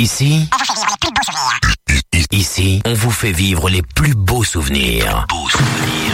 Ici, on vous fait vivre les plus beaux souvenirs. Ici, on vous fait vivre les plus beaux souvenirs. Plus beaux souvenirs.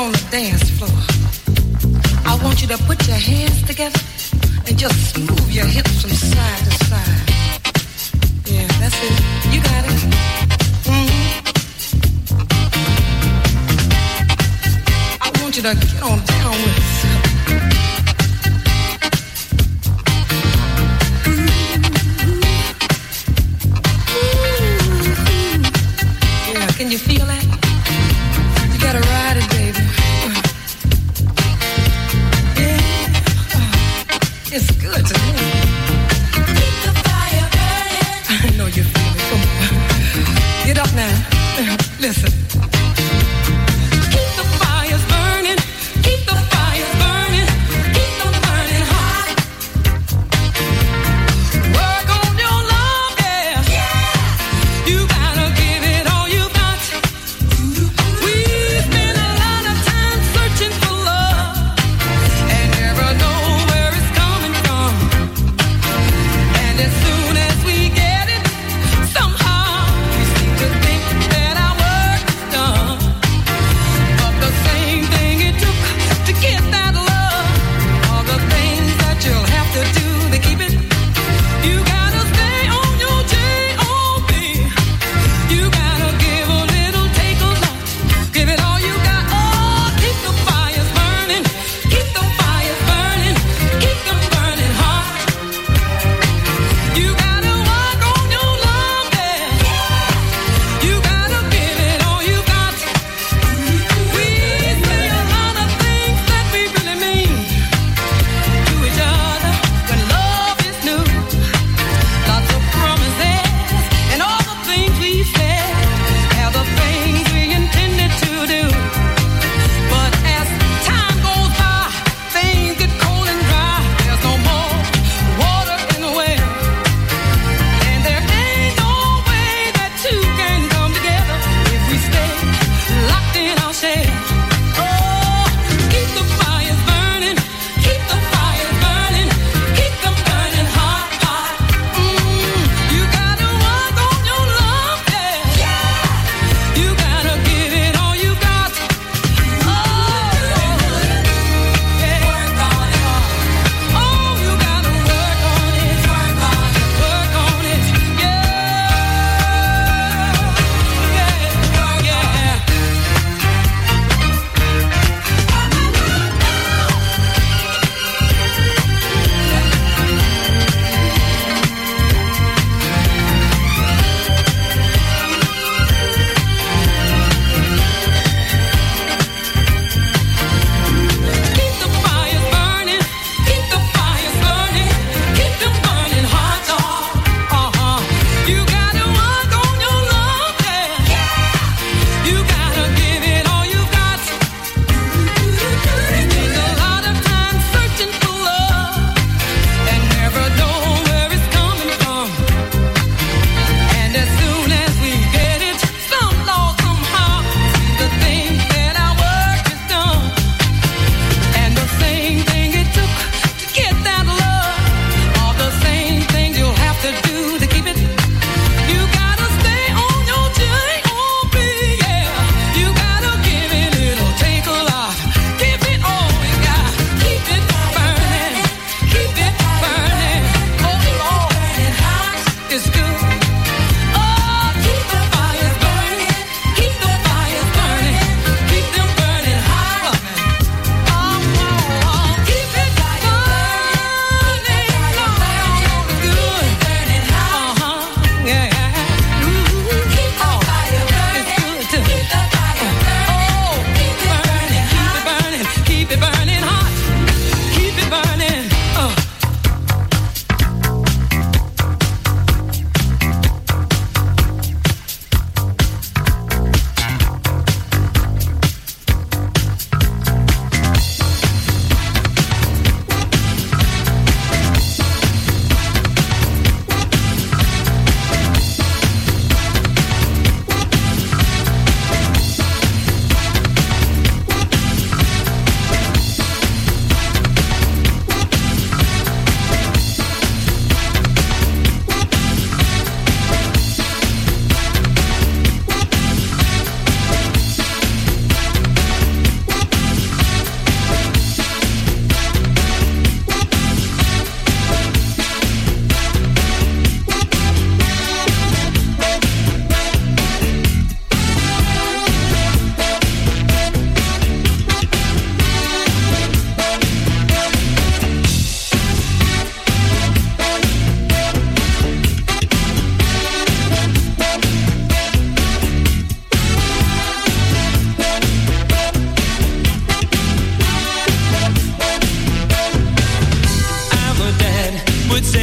on the dance floor. I want you to put your hands together and just move your hips from side to side. Yeah, that's it. You got it. Mm-hmm. I want you to get on down with it.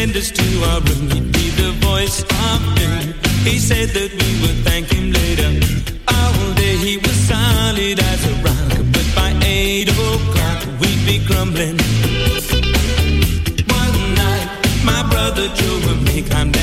send us to our room, he'd be the voice of doom. He said that we would thank him later. All day he was solid as a rock, but by eight o'clock we'd be crumbling. One night, my brother Joe and me climbed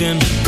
ocean